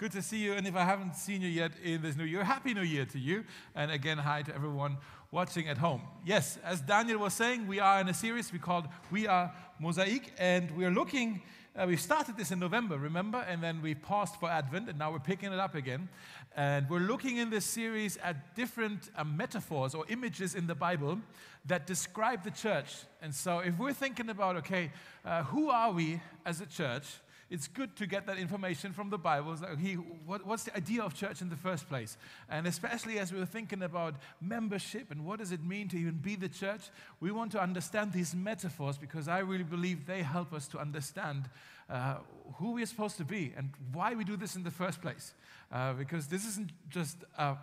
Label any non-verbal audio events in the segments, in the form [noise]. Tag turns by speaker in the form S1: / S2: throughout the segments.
S1: good to see you. And if I haven't seen you yet in this new year, Happy New Year to you. And again, hi to everyone watching at home. Yes, as Daniel was saying, we are in a series we called We Are Mosaic, and we're looking. Uh, we started this in November, remember? And then we paused for Advent, and now we're picking it up again. And we're looking in this series at different uh, metaphors or images in the Bible that describe the church. And so, if we're thinking about, okay, uh, who are we as a church? It's good to get that information from the Bible. Like, what, what's the idea of church in the first place? And especially as we are thinking about membership and what does it mean to even be the church, we want to understand these metaphors because I really believe they help us to understand uh, who we are supposed to be and why we do this in the first place. Uh, because this isn't just a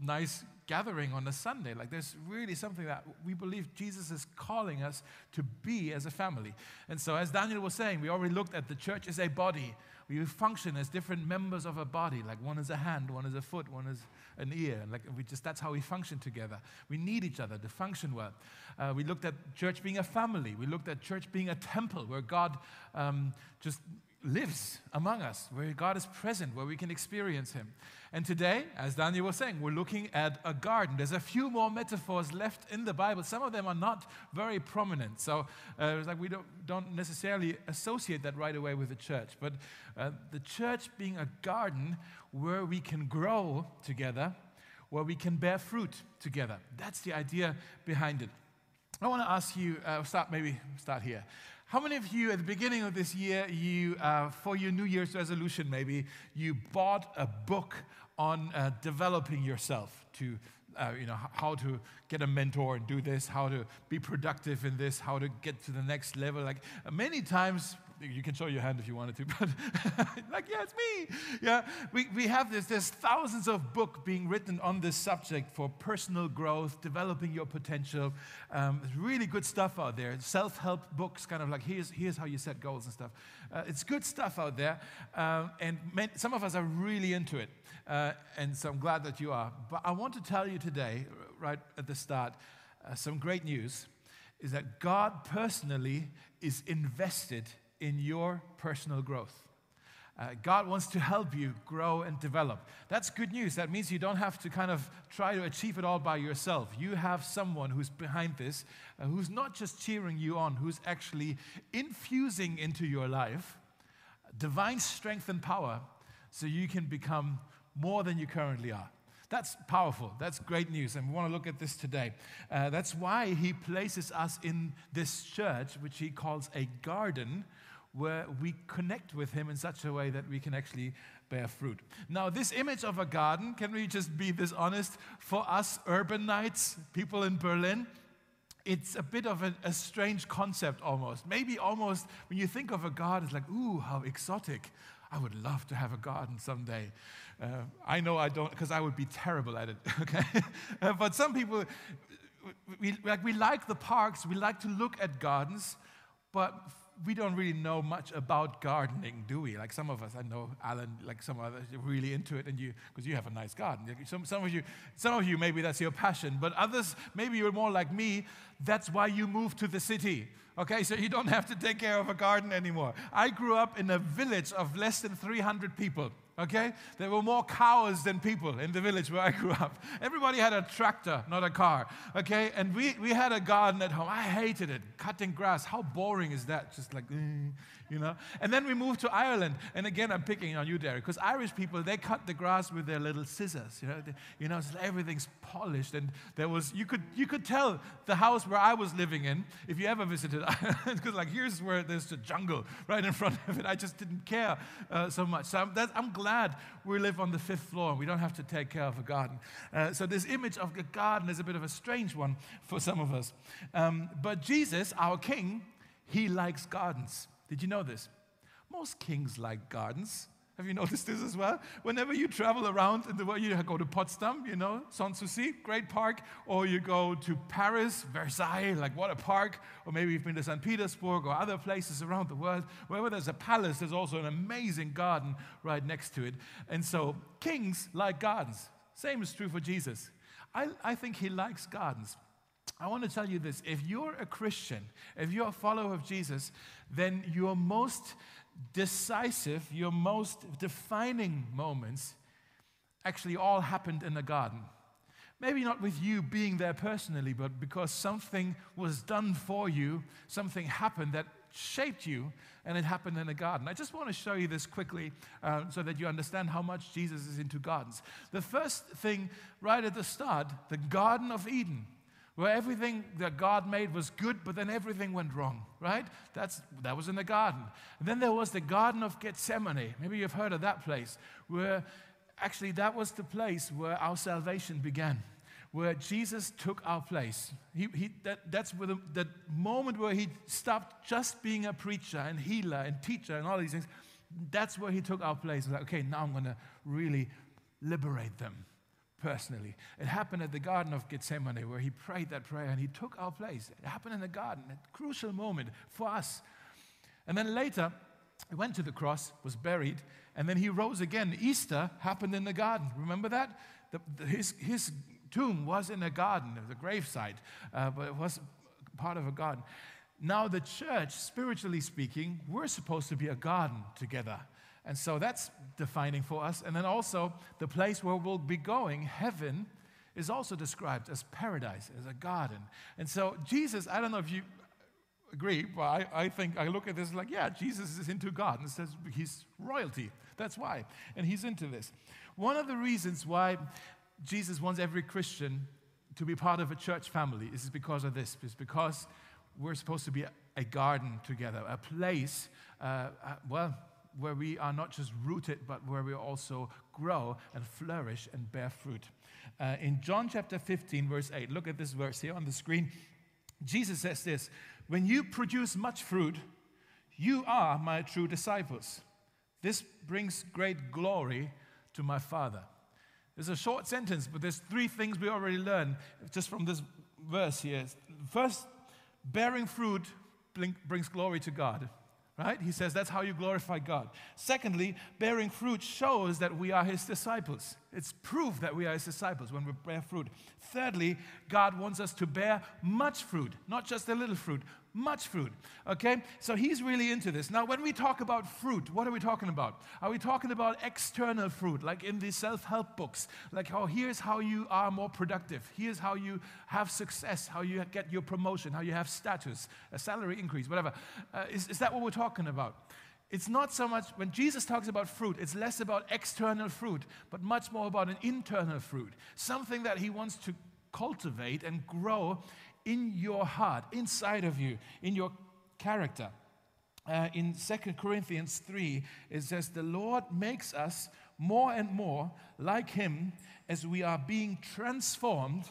S1: nice gathering on a Sunday. Like there's really something that we believe Jesus is calling us to be as a family. And so, as Daniel was saying, we already looked at the church as a body. We function as different members of a body. Like one is a hand, one is a foot, one is an ear. Like we just that's how we function together. We need each other to function well. Uh, we looked at church being a family. We looked at church being a temple where God um, just lives among us, where God is present, where we can experience Him. And today, as Daniel was saying, we're looking at a garden. There's a few more metaphors left in the Bible. Some of them are not very prominent. So uh, it's like we don't, don't necessarily associate that right away with the church. But uh, the church being a garden where we can grow together, where we can bear fruit together. That's the idea behind it. I want to ask you, uh, start maybe start here. How many of you at the beginning of this year, you, uh, for your New Year's resolution, maybe, you bought a book on uh, developing yourself to, uh, you know, how to get a mentor and do this, how to be productive in this, how to get to the next level. Like many times, you can show your hand if you wanted to, [laughs] but like, yeah, it's me. Yeah, we, we have this, there's thousands of books being written on this subject for personal growth, developing your potential. Um, really good stuff out there. Self help books, kind of like, here's, here's how you set goals and stuff. Uh, it's good stuff out there, um, and some of us are really into it. Uh, and so I'm glad that you are. But I want to tell you today, right at the start, uh, some great news is that God personally is invested in your personal growth. Uh, God wants to help you grow and develop. That's good news. That means you don't have to kind of try to achieve it all by yourself. You have someone who's behind this, uh, who's not just cheering you on, who's actually infusing into your life divine strength and power so you can become more than you currently are. That's powerful. That's great news. And we want to look at this today. Uh, that's why he places us in this church, which he calls a garden, where we connect with him in such a way that we can actually bear fruit. Now, this image of a garden, can we just be this honest? For us urbanites, people in Berlin, it's a bit of a, a, strange concept almost. Maybe almost when you think of a garden, it's like, ooh, how exotic. I would love to have a garden someday. Uh, I know I don't, because I would be terrible at it, [laughs] okay? uh, but some people, we, like, we like the parks, we like to look at gardens, but we don't really know much about gardening, do we? Like some of us, I know Alan, like some of us, you're really into it, and you because you have a nice garden. Some, some of you, some of you, maybe that's your passion, but others, maybe you're more like me. That's why you moved to the city. Okay, so you don't have to take care of a garden anymore. I grew up in a village of less than 300 people okay? There were more cows than people in the village where I grew up. Everybody had a tractor, not a car, okay? And we, we had a garden at home. I hated it. Cutting grass, how boring is that? Just like, mm, you know? And then we moved to Ireland. And again, I'm picking on you, Derek, because Irish people, they cut the grass with their little scissors, you know? They, you know, everything's polished. And there was, you could, you could tell the house where I was living in, if you ever visited [laughs] Ireland, because like here's where there's a jungle right in front of it. I just didn't care uh, so much. So I'm, that, I'm glad we live on the fifth floor and we don't have to take care of a garden. Uh, so, this image of a garden is a bit of a strange one for some of us. Um, but Jesus, our king, he likes gardens. Did you know this? Most kings like gardens. Have you noticed this as well? Whenever you travel around in the world, you go to Potsdam, you know, Sanssouci, great park, or you go to Paris, Versailles, like what a park, or maybe you've been to St. Petersburg or other places around the world. Wherever there's a palace, there's also an amazing garden right next to it. And so kings like gardens. Same is true for Jesus. I, I think he likes gardens. I want to tell you this if you're a Christian, if you're a follower of Jesus, then you're most decisive, your most defining moments actually all happened in the garden. Maybe not with you being there personally, but because something was done for you, something happened that shaped you, and it happened in a garden. I just want to show you this quickly uh, so that you understand how much Jesus is into gardens. The first thing, right at the start, the Garden of Eden where everything that God made was good, but then everything went wrong, right? That's, that was in the garden. And then there was the Garden of Gethsemane. Maybe you've heard of that place, where actually that was the place where our salvation began where Jesus took our place. He, he, that, that's where the, the moment where he stopped just being a preacher and healer and teacher and all these things. That's where he took our place. Like, okay, now I'm going to really liberate them personally. It happened at the Garden of Gethsemane where he prayed that prayer and he took our place. It happened in the garden, a crucial moment for us. And then later, he went to the cross, was buried, and then he rose again. Easter happened in the garden. Remember that? The, the, his, his tomb was in a garden, the gravesite, uh, but it was part of a garden. Now, the church, spiritually speaking, we're supposed to be a garden together. And so that's defining for us. And then also, the place where we'll be going, heaven, is also described as paradise, as a garden. And so, Jesus, I don't know if you agree, but I, I think I look at this like, yeah, Jesus is into gardens. He's royalty. That's why. And he's into this. One of the reasons why Jesus wants every Christian to be part of a church family is because of this. It's because we're supposed to be a, garden together, a place, uh, uh, well, where we are not just rooted, but where we also grow and flourish and bear fruit. Uh, in John chapter 15, verse 8, look at this verse here on the screen. Jesus says this When you produce much fruit, you are my true disciples. This brings great glory to my Father. It's a short sentence, but there's three things we already learned just from this verse here. First, bearing fruit brings glory to God right? He says that's how you glorify God. Secondly, bearing fruit shows that we are his disciples. It's proof that we are his disciples when we bear fruit. Thirdly, God wants us to bear much fruit, not just a little fruit, much fruit. Okay? So he's really into this. Now, when we talk about fruit, what are we talking about? Are we talking about external fruit, like in the self help books? Like, how here's how you are more productive, here's how you have success, how you get your promotion, how you have status, a salary increase, whatever. Uh, is, is that what we're talking about? It's not so much, when Jesus talks about fruit, it's less about external fruit, but much more about an internal fruit, something that he wants to cultivate and grow in your heart, inside of you, in your character. Uh, in 2 Corinthians 3, it says, The Lord makes us more and more like Him as we are being transformed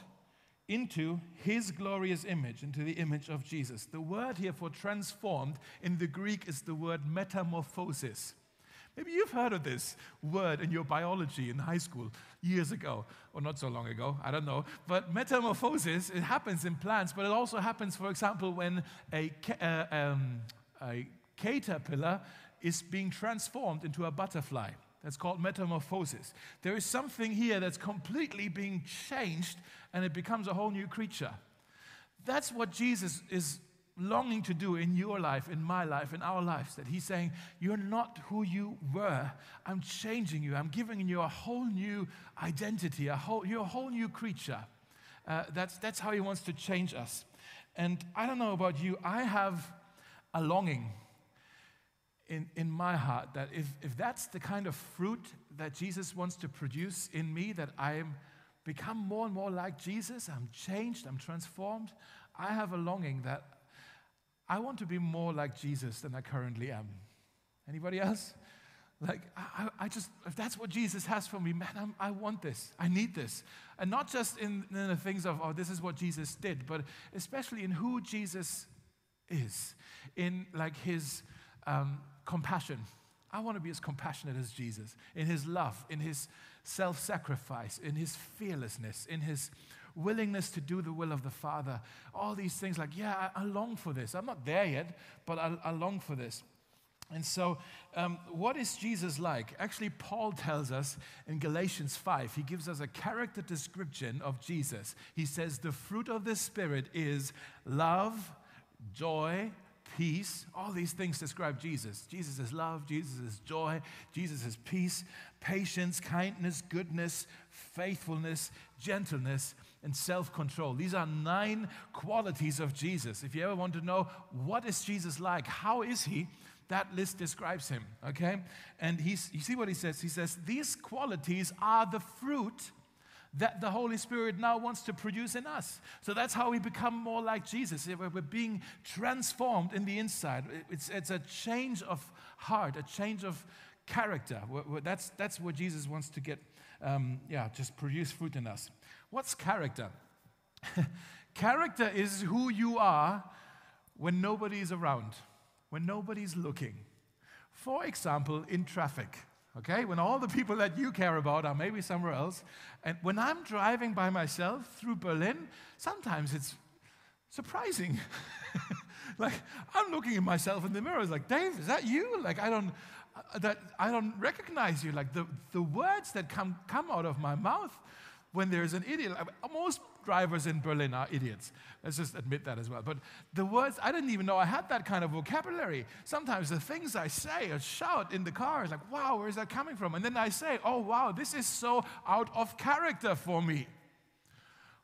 S1: into His glorious image, into the image of Jesus. The word here for transformed in the Greek is the word metamorphosis. Maybe you've heard of this word in your biology in high school years ago, or not so long ago, I don't know. But metamorphosis, it happens in plants, but it also happens, for example, when a, uh, um, a caterpillar is being transformed into a butterfly. That's called metamorphosis. There is something here that's completely being changed and it becomes a whole new creature. That's what Jesus is longing to do in your life, in my life, in our lives. That He's saying, You're not who you were. I'm changing you. I'm giving you a whole new identity. A whole, you're a whole new creature. Uh, that's, that's how He wants to change us. And I don't know about you, I have a longing in, in my heart that if, if that's the kind of fruit that Jesus wants to produce in me, that I'm become more and more like Jesus, I'm changed, I'm transformed. I have a longing that I want to be more like Jesus than I currently am. Anybody else? Like, I, I just, if that's what Jesus has for me, man, I'm, i want this. I need this. And not just in, in the things of, oh, this is what Jesus did, but especially in who Jesus is, in like his um, compassion. I want to be as compassionate as Jesus, in his love, in his self sacrifice, in his fearlessness, in his willingness to do the will of the Father. All these things, like, yeah, I, I long for this. I'm not there yet, but I, I long for this. And so, um, what is Jesus like? Actually, Paul tells us in Galatians 5, he gives us a character description of Jesus. He says, The fruit of the Spirit is love, joy, peace. All these things describe Jesus. Jesus is love, Jesus is joy, Jesus is peace, patience, kindness, goodness, faithfulness, gentleness, and self-control. These are nine qualities of Jesus. If you ever want to know what is Jesus like, how is he? That list describes him, okay? And he's, you see what he says? He says, These qualities are the fruit that the Holy Spirit now wants to produce in us. So that's how we become more like Jesus. We're being transformed in the inside. It's, it's a change of heart, a change of character. That's, that's what Jesus wants to get, um, yeah, just produce fruit in us. What's character? [laughs] character is who you are when nobody is around, when nobody's looking. For example, in traffic okay? When all the people that you care about are maybe somewhere else. And when I'm driving by myself through Berlin, sometimes it's surprising. [laughs] like, I'm looking at myself in the mirror, it's like, Dave, is that you? Like, I don't. Uh, that I don't recognize you. Like the, the words that come, come out of my mouth when there's an idiot. Most drivers in Berlin are idiots. Let's just admit that as well. But the words, I didn't even know I had that kind of vocabulary. Sometimes the things I say or shout in the car is like, wow, where is that coming from? And then I say, oh, wow, this is so out of character for me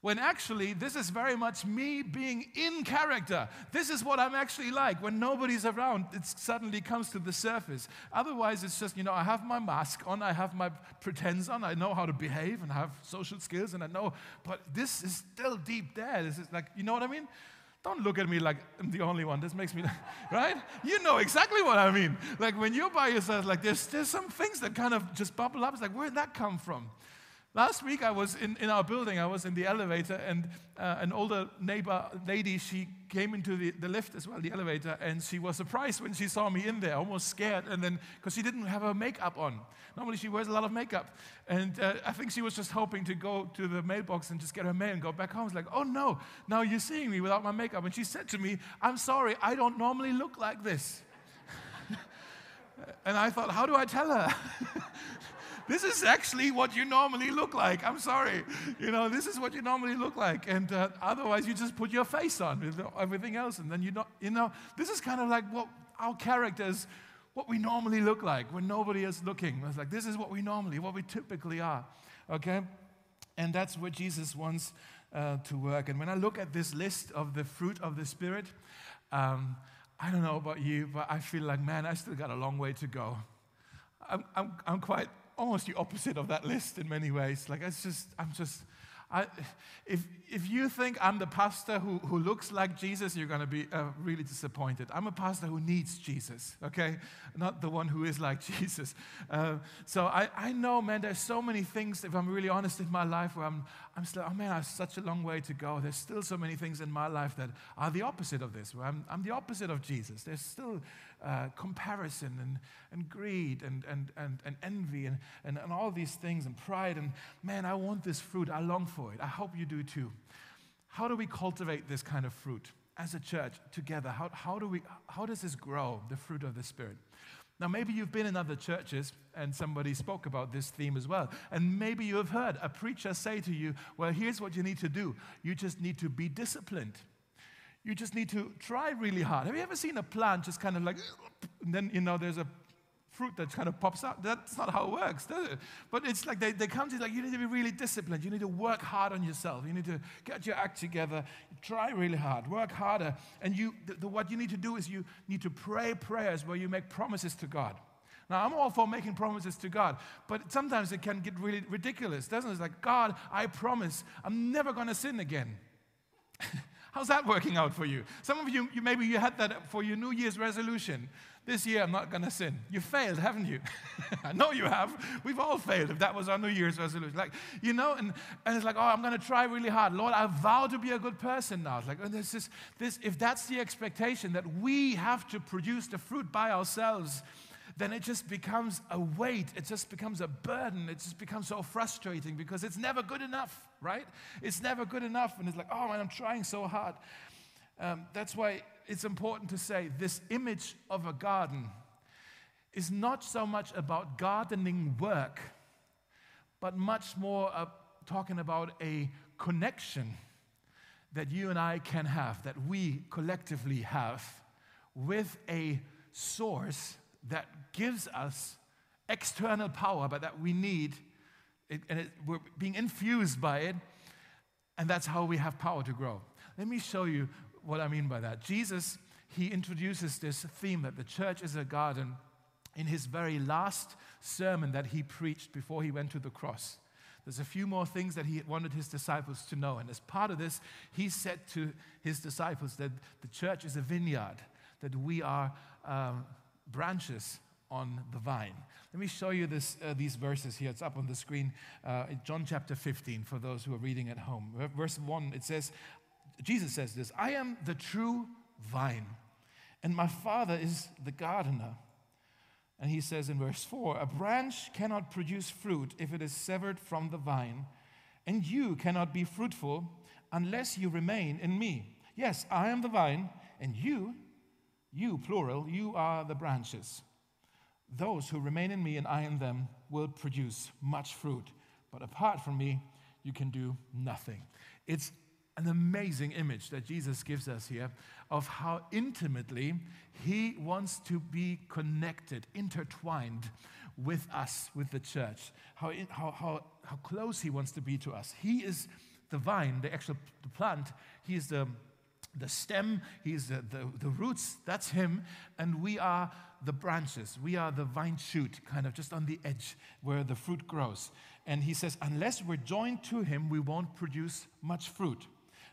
S1: when actually this is very much me being in character. This is what I'm actually like. When nobody's around, it suddenly comes to the surface. Otherwise, it's just, you know, I have my mask on, I have my pretense on, I know how to behave and have social skills and I know, but this is still deep there. This is like, you know what I mean? Don't look at me like I'm the only one. This makes me, [laughs] right? You know exactly what I mean. Like when you're by yourself, like there's, there's some things that kind of just bubble up. It's like, where did that come from? Last week, I was in, in our building, I was in the elevator, and uh, an older neighbor lady, she came into the, the lift as well, the elevator, and she was surprised when she saw me in there, almost scared, and then, because she didn't have her makeup on. Normally, she wears a lot of makeup. And uh, I think she was just hoping to go to the mailbox and just get her mail and go back home. It's like, oh no, now you're seeing me without my makeup. And she said to me, I'm sorry, I don't normally look like this. [laughs] and I thought, how do I tell her? [laughs] this is actually what you normally look like. I'm sorry. You know, this is what you normally look like. And uh, otherwise, you just put your face on with everything else. And then you know, you know, this is kind of like what our characters, what we normally look like when nobody is looking. It's like, this is what we normally, what we typically are. Okay? And that's what Jesus wants uh, to work. And when I look at this list of the fruit of the Spirit, um, I don't know about you, but I feel like, man, I still got a long way to go. I'm, I'm, I'm quite almost the opposite of that list in many ways. Like, it's just, I'm just, I, if, if you think I'm the pastor who, who looks like Jesus, you're going to be uh, really disappointed. I'm a pastor who needs Jesus, okay? Not the one who is like [laughs] Jesus. Uh, so I, I know, man, there's so many things, if I'm really honest, in my life where I'm, I'm still, oh man, I have such a long way to go. There's still so many things in my life that are the opposite of this, where I'm, I'm the opposite of Jesus. There's still uh, comparison and, and greed and, and, and, and envy and, and, and all these things and pride. And man, I want this fruit. I long for it. I hope you do too. How do we cultivate this kind of fruit as a church together? How, how, do we, how does this grow, the fruit of the Spirit? Now, maybe you've been in other churches and somebody spoke about this theme as well. And maybe you have heard a preacher say to you, Well, here's what you need to do you just need to be disciplined. You just need to try really hard. Have you ever seen a plant just kind of like, and then, you know, there's a fruit that kind of pops out? That's not how it works, does it? But it's like they, they come to you like, you need to be really disciplined. You need to work hard on yourself. You need to get your act together. Try really hard. Work harder. And you, the, the, what you need to do is you need to pray prayers where you make promises to God. Now, I'm all for making promises to God, but sometimes it can get really ridiculous, doesn't it? It's like, God, I promise I'm never going to sin again. [laughs] How's that working out for you? Some of you, you maybe you had that for your New Year's resolution. This year, I'm not going to sin. You failed, haven't you? [laughs] I know you have. We've all failed if that was our New Year's resolution. Like, you know, and, and it's like, oh, I'm going to try really hard. Lord, I vow to be a good person now. It's like, and this is, this, if that's the expectation that we have to produce the fruit by ourselves, then it just becomes a weight. It just becomes a burden. It just becomes so frustrating because it's never good enough, right? It's never good enough. And it's like, oh man, I'm trying so hard. Um, that's why it's important to say this image of a garden is not so much about gardening work, but much more uh, talking about a connection that you and I can have, that we collectively have with a source that gives us external power, but that we need, it, and it, we're being infused by it, and that's how we have power to grow. Let me show you what I mean by that. Jesus, he introduces this theme that the church is a garden in his very last sermon that he preached before he went to the cross. There's a few more things that he wanted his disciples to know. And as part of this, he said to his disciples that the church is a vineyard, that we are um, branches on the vine. Let me show you this, uh, these verses here. It's up on the screen. Uh, John chapter 15 for those who are reading at home. Verse 1, it says, Jesus says this I am the true vine, and my Father is the gardener. And he says in verse 4 A branch cannot produce fruit if it is severed from the vine, and you cannot be fruitful unless you remain in me. Yes, I am the vine, and you, you, plural, you are the branches. Those who remain in me and I in them will produce much fruit. But apart from me, you can do nothing. It's an amazing image that Jesus gives us here of how intimately he wants to be connected, intertwined with us, with the church, how, how, how, how close he wants to be to us. He is the vine, the actual the plant, he is the, the stem, he's the, the, the roots, that's him, and we are the branches. We are the vine shoot, kind of just on the edge where the fruit grows. And he says, unless we're joined to him, we won't produce much fruit.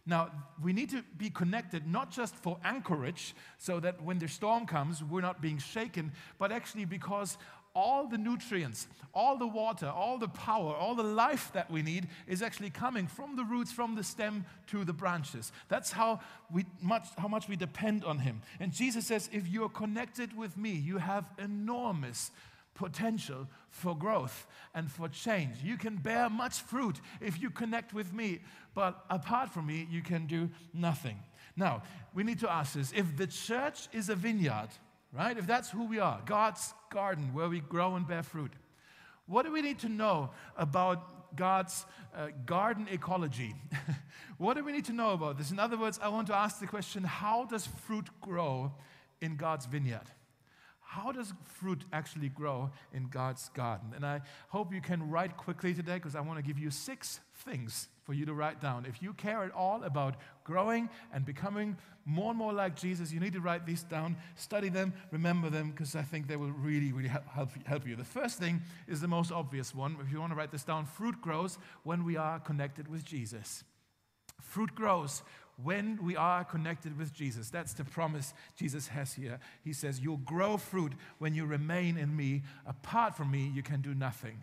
S1: Now, we need to be connected not just for anchorage, so that when the storm comes, we're not being shaken, but actually because all the nutrients, all the water, all the power, all the life that we need is actually coming from the roots, from the stem to the branches. That's how, we much, how much we depend on Him. And Jesus says, if you're connected with me, you have enormous potential for growth and for change. You can bear much fruit if you connect with me, but apart from me, you can do nothing. Now, we need to ask this if the church is a vineyard, right? If that's who we are, God's garden where we grow and bear fruit, what do we need to know about God's uh, garden ecology? [laughs] what do we need to know about this? In other words, I want to ask the question how does fruit grow in God's vineyard? How does fruit actually grow in God's garden? And I hope you can write quickly today because I want to give you six things for you to write down. If you care at all about growing and becoming more and more like Jesus, you need to write these down, study them, remember them, because I think they will really, really help, help you. The first thing is the most obvious one. If you want to write this down, fruit grows when we are connected with Jesus. Fruit grows when we are connected with Jesus. That's the promise Jesus has here. He says, You'll grow fruit when you remain in me. Apart from me, you can do nothing.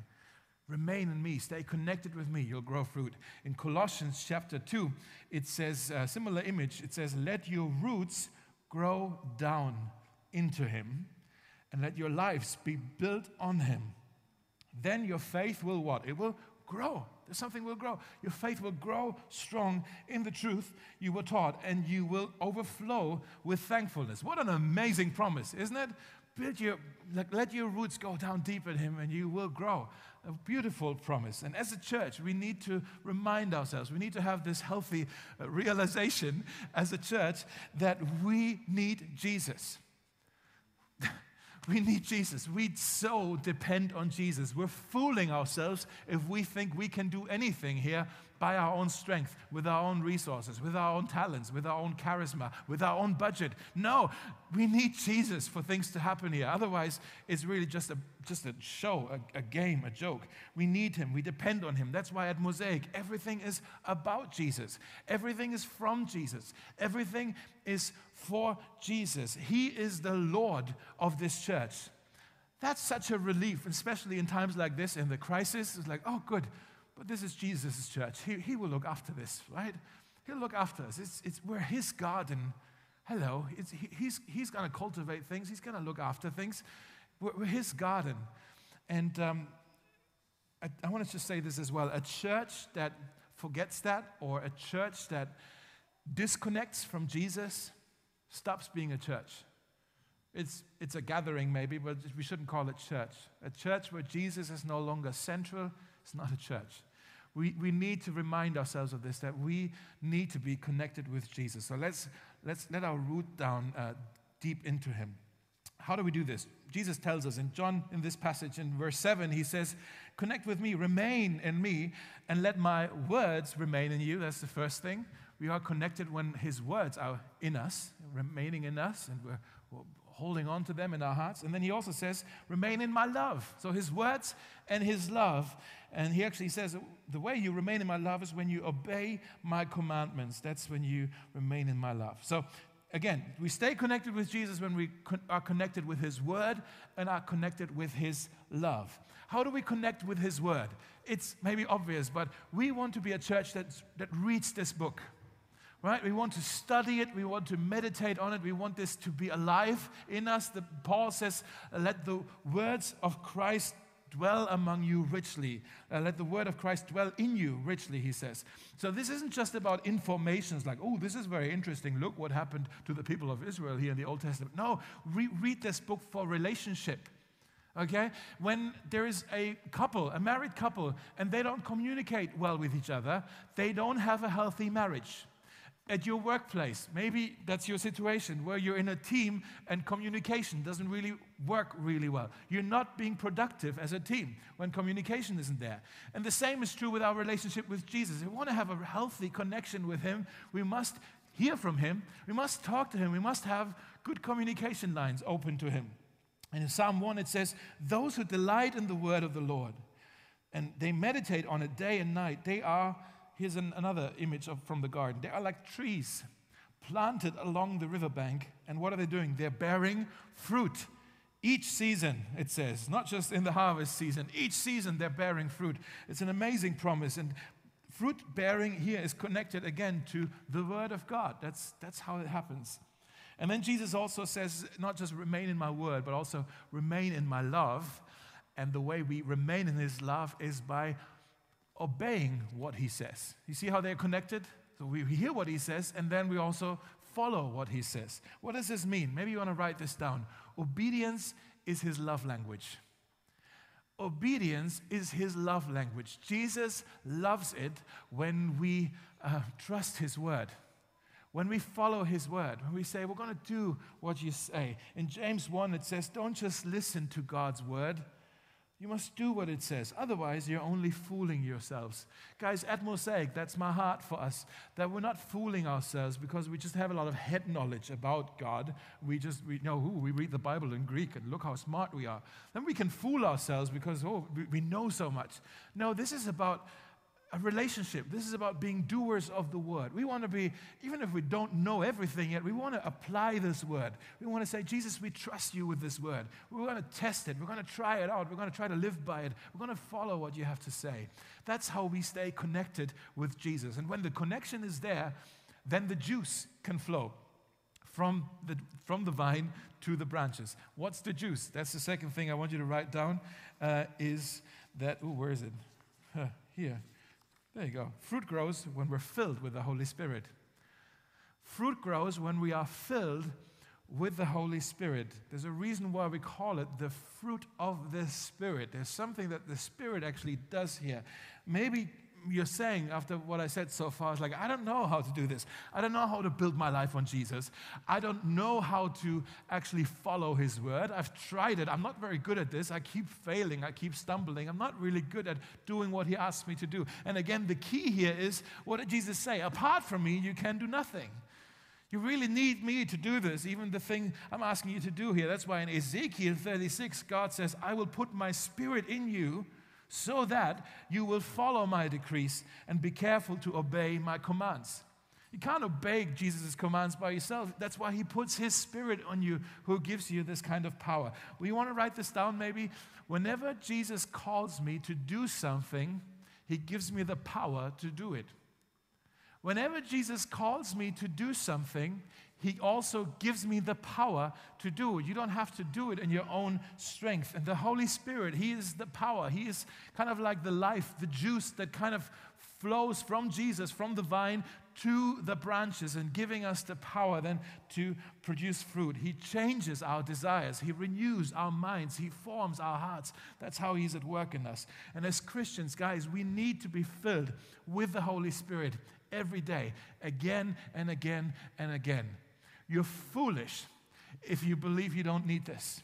S1: Remain in me, stay connected with me, you'll grow fruit. In Colossians chapter 2, it says a similar image. It says, Let your roots grow down into him, and let your lives be built on him. Then your faith will what? It will grow. There's something will grow. Your faith will grow strong in the truth you were taught, and you will overflow with thankfulness. What an amazing promise, isn't it? Build your, let your roots go down deep in Him, and you will grow. A beautiful promise. And as a church, we need to remind ourselves, we need to have this healthy uh, realization as a church that we need Jesus. We need Jesus. We so depend on Jesus. We're fooling ourselves if we think we can do anything here by our own strength, with our own resources, with our own talents, with our own charisma, with our own budget. No, we need Jesus for things to happen here. Otherwise, it's really just a, just a show, a, a game, a joke. We need Him. We depend on Him. That's why at Mosaic, everything is about Jesus. Everything is from Jesus. Everything is for Jesus. He is the Lord of this church. That's such a relief, especially in times like this, in the crisis. It's like, oh, good but this is Jesus' church. He, he will look after this, right? He'll look after us. It's, it's, we're his garden. Hello. It's, he, he's he's going to cultivate things, he's going to look after things. We're, we're his garden. And um, I, I want to just say this as well a church that forgets that, or a church that disconnects from Jesus, stops being a church. It's, it's a gathering, maybe, but we shouldn't call it church. A church where Jesus is no longer central, it's not a church. We, we need to remind ourselves of this that we need to be connected with Jesus. So let's, let's let our root down uh, deep into Him. How do we do this? Jesus tells us in John, in this passage, in verse 7, he says, Connect with me, remain in me, and let my words remain in you. That's the first thing. We are connected when his words are in us, remaining in us, and we're, we're holding on to them in our hearts. And then he also says, Remain in my love. So his words and his love. And he actually says, The way you remain in my love is when you obey my commandments. That's when you remain in my love. So Again, we stay connected with Jesus when we are connected with His Word and are connected with His love. How do we connect with His Word? It's maybe obvious, but we want to be a church that, that reads this book. Right? We want to study it. We want to meditate on it. We want this to be alive in us. The, Paul says, Let the words of Christ dwell among you richly. Uh, let the word of Christ dwell in you richly, he says. So this isn't just about informations like, oh, this is very interesting. Look what happened to the people of Israel here in the Old Testament. No, re- read this book for relationship. Okay? When there is a couple, a married couple, and they don't communicate well with each other, they don't have a healthy marriage at your workplace. Maybe that's your situation where you're in a team and communication doesn't really work really well. You're not being productive as a team when communication isn't there. And the same is true with our relationship with Jesus. If we want to have a healthy connection with Him, we must hear from Him, we must talk to Him, we must have good communication lines open to Him. And in Psalm 1, it says, Those who delight in the word of the Lord and they meditate on it day and night, they are here's an, another image of, from the garden. They are like trees planted along the riverbank. And what are they doing? They're bearing fruit. Each season, it says, not just in the harvest season, each season they're bearing fruit. It's an amazing promise. And fruit bearing here is connected again to the Word of God. That's, that's how it happens. And then Jesus also says, not just remain in my word, but also remain in my love. And the way we remain in his love is by obeying what he says. You see how they're connected? So we hear what he says, and then we also follow what he says. What does this mean? Maybe you want to write this down. Obedience is his love language. Obedience is his love language. Jesus loves it when we uh, trust his word, when we follow his word, when we say, We're going to do what you say. In James 1, it says, Don't just listen to God's word, you must do what it says. Otherwise, you're only fooling yourselves. Guys, at Mosaic, that's my heart for us. That we're not fooling ourselves because we just have a lot of head knowledge about God. We just we know who we read the Bible in Greek and look how smart we are. Then we can fool ourselves because, oh, we, know so much. No, this is about a relationship. This is about being doers of the word. We want to be, even if we don't know everything yet, we want to apply this word. We want to say, Jesus, we trust you with this word. We're going to test it. We're going to try it out. We're going to try to live by it. We're going to follow what you have to say. That's how we stay connected with Jesus. And when the connection is there, then the juice can flow from the, from the vine to the branches. What's the juice? That's the second thing I want you to write down uh, is that, oh, where is it? Huh, here. There you go. Fruit grows when we're filled with the Holy Spirit. Fruit grows when we are filled with the Holy Spirit. There's a reason why we call it the fruit of the Spirit. There's something that the Spirit actually does here. Maybe you're saying after what I said so far is like, I don't know how to do this. I don't know how to build my life on Jesus. I don't know how to actually follow his word. I've tried it. I'm not very good at this. I keep failing. I keep stumbling. I'm not really good at doing what he asks me to do. And again, the key here is what did Jesus say? Apart from me, you can do nothing. You really need me to do this, even the thing I'm asking you to do here. That's why in Ezekiel 36, God says, I will put my spirit in you so that you will follow my decrees and be careful to obey my commands. You can't obey Jesus' commands by yourself. That's why he puts his spirit on you, who gives you this kind of power. We want to write this down maybe. Whenever Jesus calls me to do something, he gives me the power to do it. Whenever Jesus calls me to do something, he also gives me the power to do it. You don't have to do it in your own strength. And the Holy Spirit, He is the power. He is kind of like the life, the juice that kind of flows from Jesus, from the vine to the branches, and giving us the power then to produce fruit. He changes our desires, He renews our minds, He forms our hearts. That's how He's at work in us. And as Christians, guys, we need to be filled with the Holy Spirit every day, again and again and again. You're foolish if you believe you don't need this.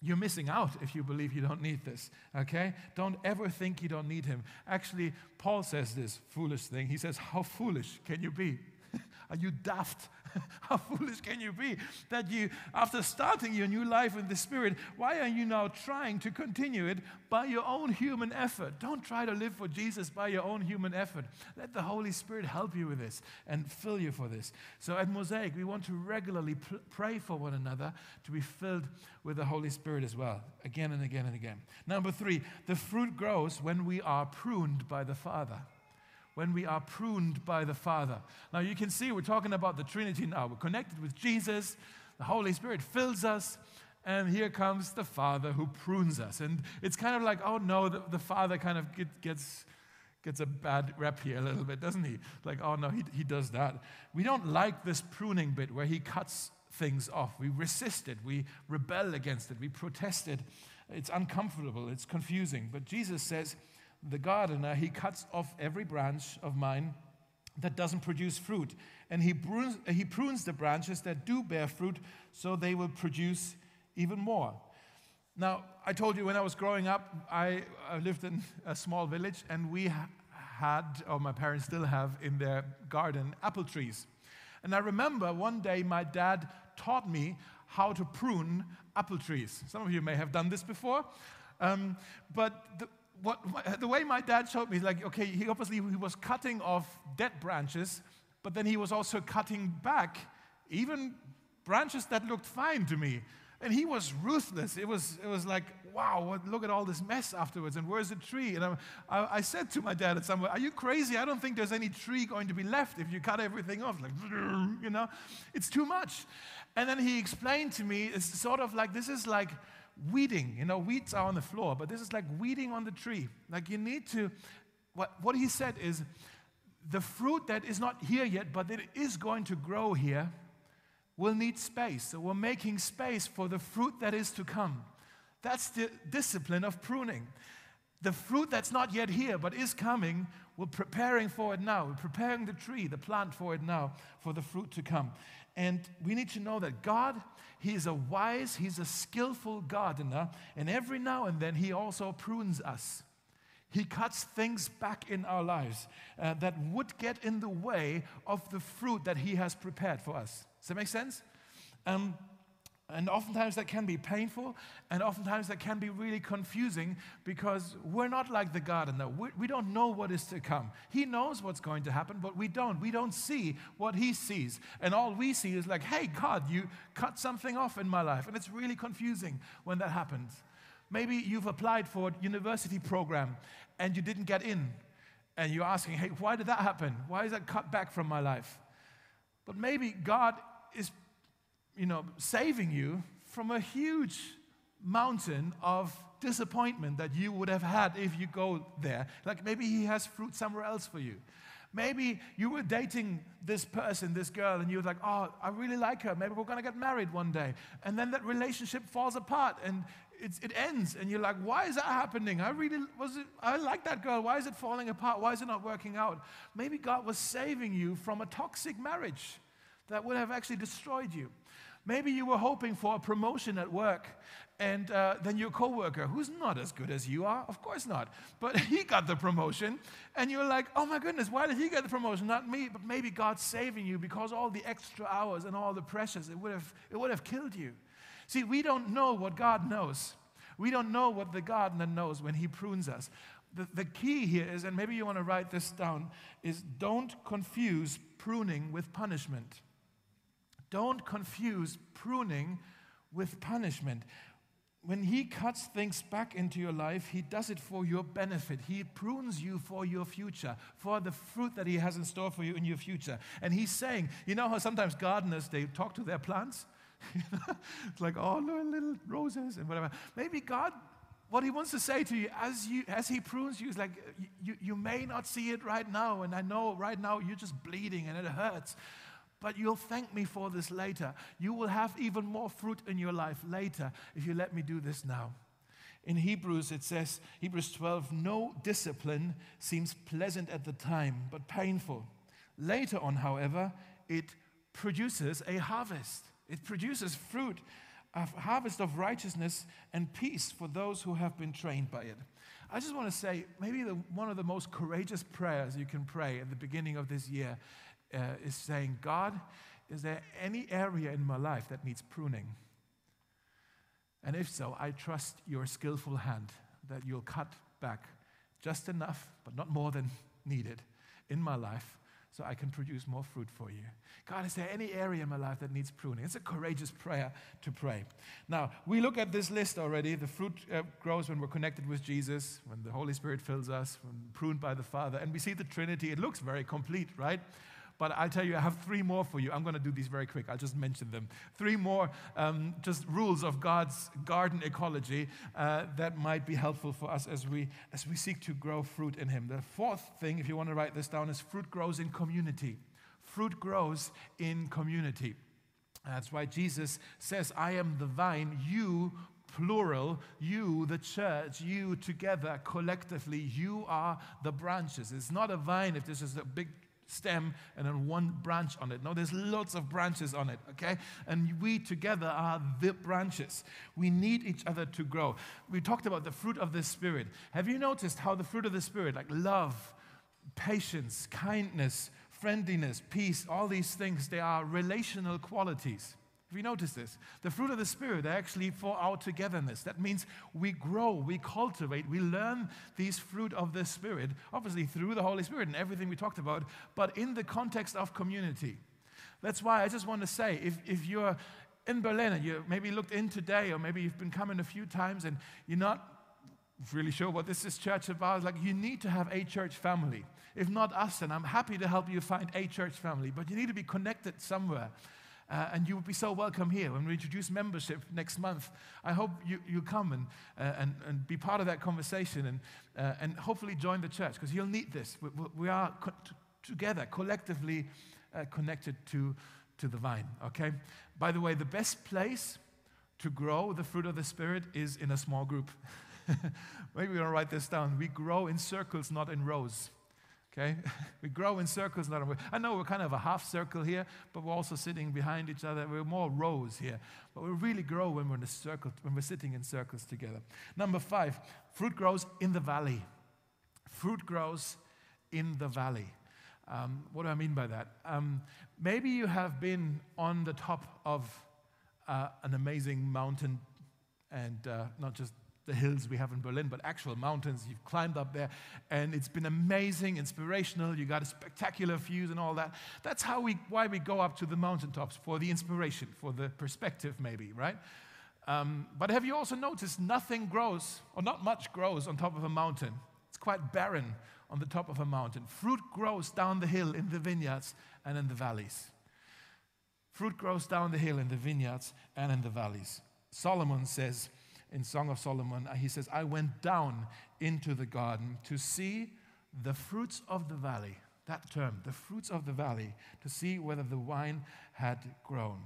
S1: You're missing out if you believe you don't need this, okay? Don't ever think you don't need him. Actually, Paul says this foolish thing. He says, How foolish can you be? [laughs] Are you daft? [laughs] How foolish can you be that you, after starting your new life in the Spirit, why are you now trying to continue it by your own human effort? Don't try to live for Jesus by your own human effort. Let the Holy Spirit help you with this and fill you for this. So at Mosaic, we want to regularly pl- pray for one another to be filled with the Holy Spirit as well, again and again and again. Number three, the fruit grows when we are pruned by the Father when we are pruned by the Father. Now you can see we're talking about the Trinity now. We're connected with Jesus, the Holy Spirit fills us, and here comes the Father who prunes us. And it's kind of like, oh no, the, the Father kind of get, gets, gets a bad rep here a little bit, doesn't he? Like, oh no, he, he does that. We don't like this pruning bit where he cuts things off. We resist it, we rebel against it, we protest it. It's uncomfortable, it's confusing. But Jesus says, the gardener, he cuts off every branch of mine that doesn't produce fruit. And he prunes, he prunes the branches that do bear fruit so they will produce even more. Now, I told you when I was growing up, I, I lived in a small village and we had, or my parents still have, in their garden apple trees. And I remember one day my dad taught me how to prune apple trees. Some of you may have done this before. Um, but the, what, the way my dad showed me, like, okay, he obviously he was cutting off dead branches, but then he was also cutting back even branches that looked fine to me. And he was ruthless. It was, it was like, wow, look at all this mess afterwards. And where's the tree? And I, I, I said to my dad at some point, Are you crazy? I don't think there's any tree going to be left if you cut everything off. Like, [laughs] you know, it's too much. And then he explained to me, it's sort of like, this is like, weeding. You know, weeds are on the floor, but this is like weeding on the tree. Like you need to, what, what he said is the fruit that is not here yet, but that is going to grow here, will need space. So we're making space for the fruit that is to come. That's the discipline of pruning. The fruit that's not yet here, but is coming, we're preparing for it now. We're preparing the tree, the plant for it now, for the fruit to come. And we need to know that God, He is a wise, He's a skillful gardener, and every now and then He also prunes us. He cuts things back in our lives uh, that would get in the way of the fruit that He has prepared for us. Does that make sense? Um, and oftentimes that can be painful, and oftentimes that can be really confusing because we're not like the gardener. We, we don't know what is to come. He knows what's going to happen, but we don't. We don't see what He sees. And all we see is like, hey, God, you cut something off in my life. And it's really confusing when that happens. Maybe you've applied for a university program and you didn't get in. And you're asking, hey, why did that happen? Why is that cut back from my life? But maybe God is you know, saving you from a huge mountain of disappointment that you would have had if you go there. Like maybe he has fruit somewhere else for you. Maybe you were dating this person, this girl, and you were like, oh, I really like her. Maybe we're going to get married one day. And then that relationship falls apart and it ends. And you're like, why is that happening? I really was it, I like that girl. Why is it falling apart? Why is it not working out? Maybe God was saving you from a toxic marriage that would have actually destroyed you. Maybe you were hoping for a promotion at work, and uh, then your coworker, who's not as good as you are, of course not, but [laughs] he got the promotion, and you're like, oh my goodness, why did he get the promotion, not me? But maybe God's saving you because all the extra hours and all the pressures, it would have, it would have killed you. See, we don't know what God knows. We don't know what the gardener knows when he prunes us. The, the key here is, and maybe you want to write this down, is don't confuse pruning with punishment. Don't confuse pruning with punishment. When He cuts things back into your life, He does it for your benefit. He prunes you for your future, for the fruit that He has in store for you in your future. And He's saying, you know how sometimes gardeners they talk to their plants? [laughs] it's like, oh, little roses and whatever. Maybe God what he wants to say to you as, you as he prunes you is like you, you may not see it right now and i know right now you're just bleeding and it hurts but you'll thank me for this later. You will have even more fruit in your life later if you let me do this now. In Hebrews, it says, Hebrews 12, no discipline seems pleasant at the time, but painful. Later on, however, it produces a harvest. It produces fruit, a harvest of righteousness and peace for those who have been trained by it. I just want to say, maybe the, one of the most courageous prayers you can pray at the beginning of this year uh, is saying, God, is there any area in my life that needs pruning? And if so, I trust your skillful hand that you'll cut back just enough, but not more than needed in my life so I can produce more fruit for you. God, is there any area in my life that needs pruning? It's a courageous prayer to pray. Now, we look at this list already. The fruit uh, grows when we're connected with Jesus, when the Holy Spirit fills us, when pruned by the Father, and we see the Trinity. It looks very complete, right? But I'll tell you, I have three more for you. I'm going to do these very quick. I'll just mention them. Three more um, just rules of God's garden ecology uh, that might be helpful for us as we, as we seek to grow fruit in Him. The fourth thing, if you want to write this down, is fruit grows in community. Fruit grows in community. That's why Jesus says, I am the vine, you plural, you, the church, you together, collectively, you are the branches. It's not a vine if this is a big stem and then one branch on it. No, there's lots of branches on it, okay? And we together are the branches. We need each other to grow. We talked about the fruit of the Spirit. Have you noticed how the fruit of the Spirit, like love, patience, kindness, friendliness, peace, all these things, they are relational qualities. Have you noticed this? The fruit of the Spirit are actually for our togetherness. That means we grow, we cultivate, we learn these fruit of the Spirit, obviously through the Holy Spirit and everything we talked about, but in the context of community. That's why I just want to say if, if you're in Berlin and you maybe looked in today, or maybe you've been coming a few times and you're not really sure what this is church about, like you need to have a church family. If not us, then I'm happy to help you find a church family, but you need to be connected somewhere. Uh, and you will be so welcome here when we introduce membership next month. I hope you, you come and, uh, and, and be part of that conversation and, uh, and hopefully join the church because you'll need this. We, we are co- together, collectively uh, connected to, to the vine, okay? By the way, the best place to grow the fruit of the Spirit is in a small group. [laughs] Maybe we're going to write this down. We grow in circles, not in rows. Okay? [laughs] We grow in circles, not in I know we're kind of a half circle here, but we're also sitting behind each other. We're more rows here. But we really grow when we're in a circle, when we're sitting in circles together. Number five, fruit grows in the valley. Fruit grows in the valley. Um, what do I mean by that? Um, maybe you have been on the top of uh, an amazing mountain and uh, not just the hills we have in Berlin, but actual mountains. You've climbed up there, and it's been amazing, inspirational. You got a spectacular views and all that. That's how we, why we go up to the mountaintops for the inspiration, for the perspective, maybe, right? Um, but have you also noticed nothing grows, or not much grows on top of a mountain? It's quite barren on the top of a mountain. Fruit grows down the hill in the vineyards and in the valleys. Fruit grows down the hill in the vineyards and in the valleys. Solomon says, in Song of Solomon, he says, I went down into the garden to see the fruits of the valley. That term, the fruits of the valley, to see whether the wine had grown.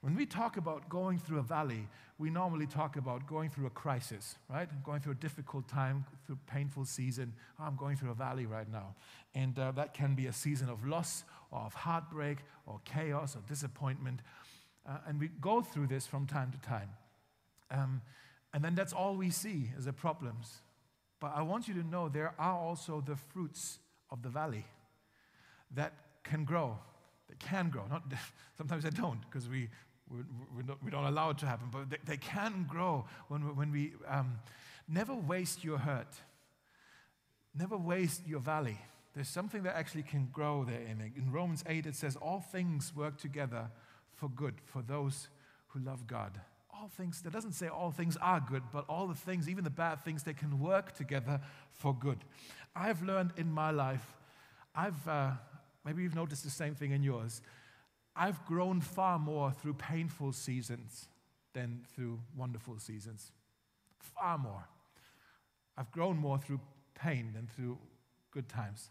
S1: When we talk about going through a valley, we normally talk about going through a crisis, right? Going through a difficult time, through a painful season. Oh, I'm going through a valley right now. And uh, that can be a season of loss or of heartbreak or chaos or disappointment. Uh, and we go through this from time to time. Um, and then that's all we see as the problems. But I want you to know there are also the fruits of the valley that can grow. They can grow. Not, [laughs] sometimes they don't because we, we don't allow it to happen, but they, they can grow when we, when we um, never waste your hurt, never waste your valley. There's something that actually can grow there in it. In Romans 8, it says, All things work together for good for those who love God all things, that doesn't say all things are good, but all the things, even the bad things, they can work together for good. I've learned in my life, I've, uh, maybe you've noticed the same thing in yours, I've grown far more through painful seasons than through wonderful seasons. Far more. I've grown more through pain than through good times.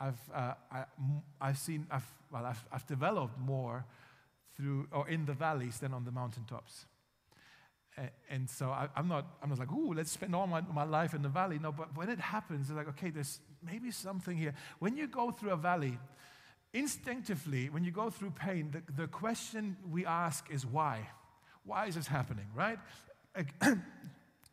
S1: I've, uh, I, have seen, I've, well, I've, I've developed more through, or in the valleys than on the mountaintops. And so I, am not, I'm not like, ooh, let's spend all my, my life in the valley. No, but when it happens, it's like, okay, there's maybe something here. When you go through a valley, instinctively, when you go through pain, the, the question we ask is why? Why is this happening, right? [coughs]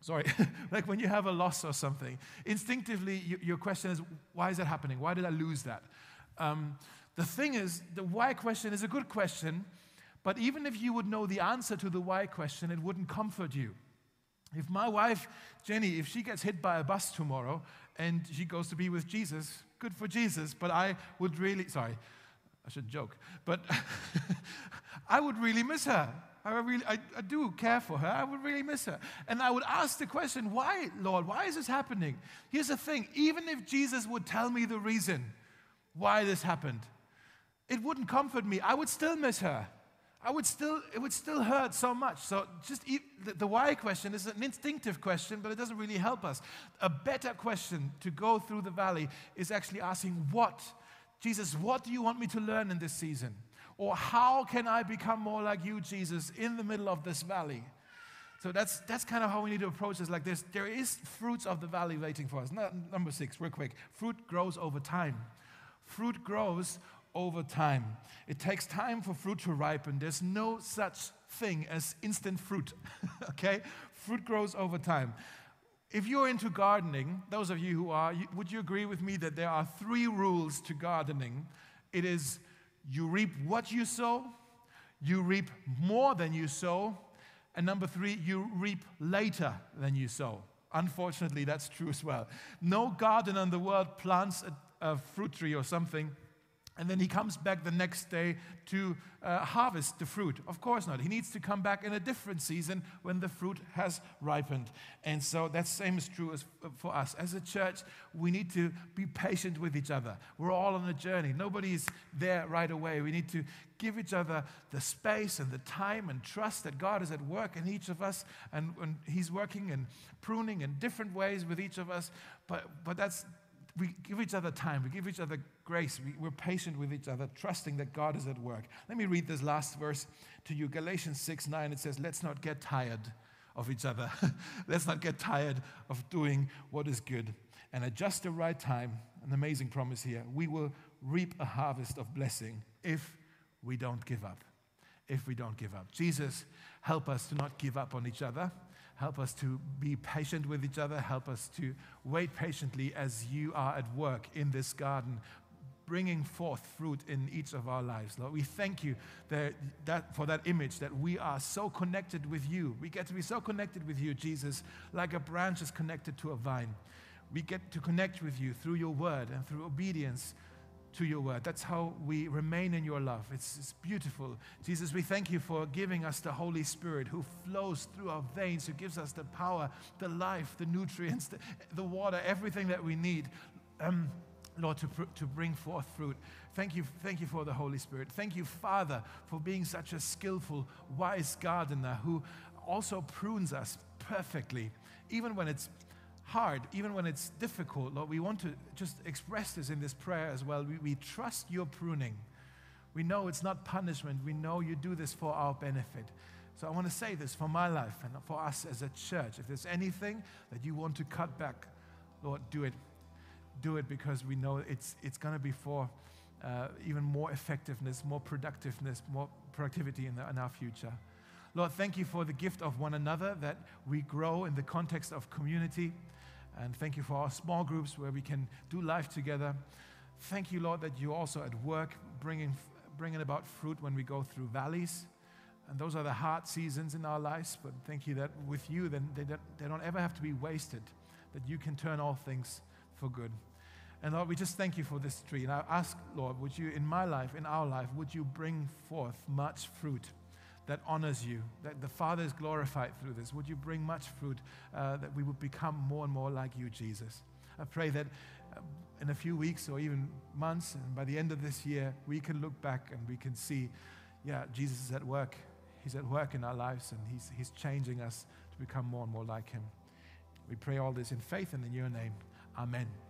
S1: Sorry, [laughs] like when you have a loss or something, instinctively you, your question is, why is that happening? Why did I lose that? Um, the thing is, the why question is a good question, but even if you would know the answer to the why question, it wouldn't comfort you. If my wife, Jenny, if she gets hit by a bus tomorrow and she goes to be with Jesus, good for Jesus, but I would really, sorry, I should joke, but [laughs] I would really miss her. I, really, I, I, do care for her. I would really miss her. And I would ask the question, why, Lord? Why is this happening? Here's the thing even if Jesus would tell me the reason why this happened, it wouldn't comfort me. I would still miss her. I would still, it would still hurt so much. So just the, the why question is an instinctive question, but it doesn't really help us. A better question to go through the valley is actually asking, what? Jesus, what do you want me to learn in this season? Or how can I become more like you, Jesus, in the middle of this valley? So that's, that's kind of how we need to approach this like this. There is fruits of the valley waiting for us. number six, real quick. Fruit grows over time. Fruit grows over time. It takes time for fruit to ripen. There's no such thing as instant fruit. [laughs] okay? Fruit grows over time. If you're into gardening, those of you who are, would you agree with me that there are three rules to gardening? It is you reap what you sow, you reap more than you sow, and number three, you reap later than you sow. Unfortunately, that's true as well. No gardener in the world plants a, a fruit tree or something and then he comes back the next day to uh, harvest the fruit. Of course not. He needs to come back in a different season when the fruit has ripened. And so that same is true as for us. As a church, we need to be patient with each other. We're all on a journey. Nobody's there right away. We need to give each other the space and the time and trust that God is at work in each of us and, and He's working and pruning in different ways with each of us. But, but that's we give each other time, we give each other grace, we, we're patient with each other, trusting that God is at work. Let me read this last verse to you Galatians 6 9. It says, Let's not get tired of each other. [laughs] Let's not get tired of doing what is good. And at just the right time, an amazing promise here, we will reap a harvest of blessing if we don't give up. If we don't give up. Jesus, help us to not give up on each other. Help us to be patient with each other. Help us to wait patiently as you are at work in this garden, bringing forth fruit in each of our lives. Lord, we thank you that, that, for that image that we are so connected with you. We get to be so connected with you, Jesus, like a branch is connected to a vine. We get to connect with you through your word and through obedience to your word. That's how we remain in your love. It's, it's, beautiful. Jesus, we thank you for giving us the Holy Spirit who flows through our veins, who gives us the power, the life, the nutrients, the, the water, everything that we need. Um, Lord, to, to bring forth fruit. Thank you, thank you for the Holy Spirit. Thank you, Father, for being such a skillful, wise gardener who also prunes us perfectly, even when it's hard, even when it's difficult, Lord, we want to just express this in this prayer as well. We, we trust your pruning. We know it's not punishment. We know you do this for our benefit. So I want to say this for my life and for us as a church. If there's anything that you want to cut back, Lord, do it. Do it because we know it's, it's going to be for uh, even more effectiveness, more productiveness, more productivity in, the, in our future. Lord, thank you for the gift of one another that we grow in the context of community. And thank you for our small groups where we can do life together. Thank you, Lord, that you're also at work bringing, bringing about fruit when we go through valleys. And those are the hard seasons in our lives. But thank you that with you, then they don't, they don't ever have to be wasted, that you can turn all things for good. And Lord, we just thank you for this tree. And I ask, Lord, would you, in my life, in our life, would you bring forth much fruit? that honors you, that the Father is glorified through this. Would you bring much fruit uh, that we would become more and more like you, Jesus? I pray that uh, in a few weeks or even months, and by the end of this year, we can look back and we can see, yeah, Jesus is at work. He's at work in our lives and he's, he's changing us to become more and more like him. We pray all this in faith and in your name. Amen.